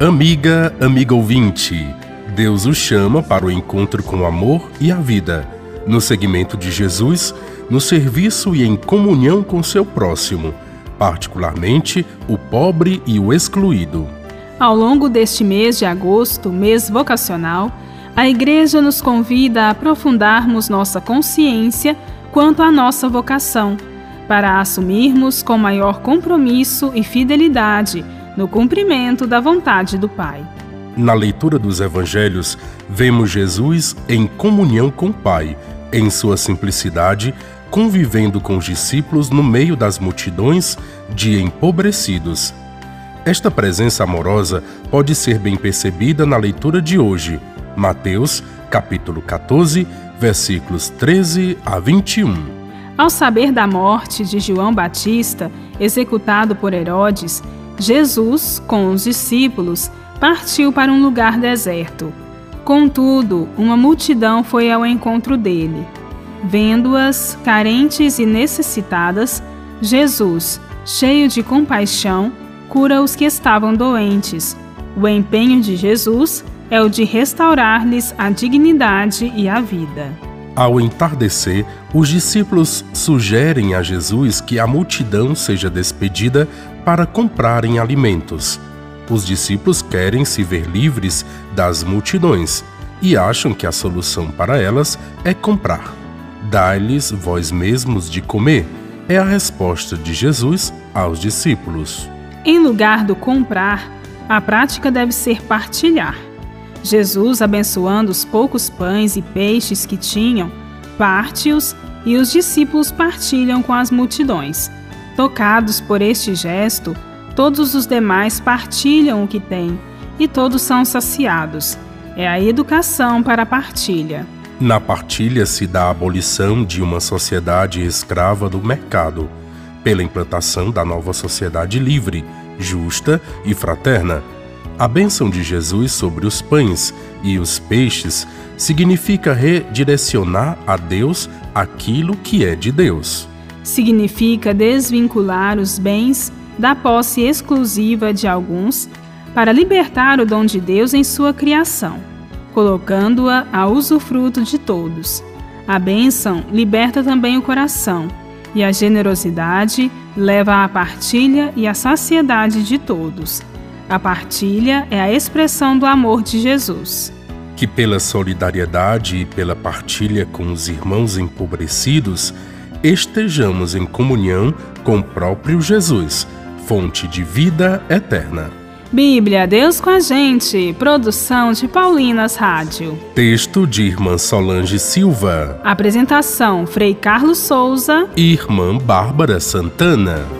Amiga, amigo ouvinte, Deus o chama para o encontro com o amor e a vida, no seguimento de Jesus, no serviço e em comunhão com seu próximo, particularmente o pobre e o excluído. Ao longo deste mês de agosto, mês vocacional, a Igreja nos convida a aprofundarmos nossa consciência quanto à nossa vocação, para assumirmos com maior compromisso e fidelidade no cumprimento da vontade do Pai. Na leitura dos evangelhos, vemos Jesus em comunhão com o Pai, em sua simplicidade, convivendo com os discípulos no meio das multidões de empobrecidos. Esta presença amorosa pode ser bem percebida na leitura de hoje, Mateus, capítulo 14, versículos 13 a 21. Ao saber da morte de João Batista, executado por Herodes, Jesus, com os discípulos, partiu para um lugar deserto. Contudo, uma multidão foi ao encontro dele. Vendo-as carentes e necessitadas, Jesus, cheio de compaixão, cura os que estavam doentes. O empenho de Jesus é o de restaurar-lhes a dignidade e a vida. Ao entardecer, os discípulos sugerem a Jesus que a multidão seja despedida para comprarem alimentos. Os discípulos querem se ver livres das multidões e acham que a solução para elas é comprar. Dai-lhes vós mesmos de comer, é a resposta de Jesus aos discípulos. Em lugar do comprar, a prática deve ser partilhar. Jesus, abençoando os poucos pães e peixes que tinham, parte-os e os discípulos partilham com as multidões. Tocados por este gesto, todos os demais partilham o que têm e todos são saciados. É a educação para a partilha. Na partilha se dá a abolição de uma sociedade escrava do mercado, pela implantação da nova sociedade livre, justa e fraterna a bênção de Jesus sobre os pães e os peixes significa redirecionar a Deus aquilo que é de Deus. Significa desvincular os bens da posse exclusiva de alguns para libertar o dom de Deus em sua criação, colocando-a a usufruto de todos. A bênção liberta também o coração, e a generosidade leva à partilha e à saciedade de todos a partilha é a expressão do amor de Jesus. Que pela solidariedade e pela partilha com os irmãos empobrecidos, estejamos em comunhão com o próprio Jesus, fonte de vida eterna. Bíblia, Deus com a gente. Produção de Paulinas Rádio. Texto de Irmã Solange Silva. Apresentação: Frei Carlos Souza e Irmã Bárbara Santana.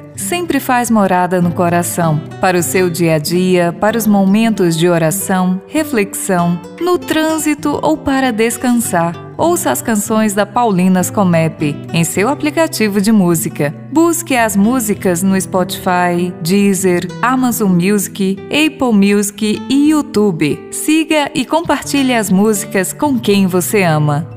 sempre faz morada no coração, para o seu dia a dia, para os momentos de oração, reflexão, no trânsito ou para descansar ouça as canções da Paulinas Comep em seu aplicativo de música. Busque as músicas no Spotify, Deezer, Amazon Music, Apple Music e YouTube. Siga e compartilhe as músicas com quem você ama.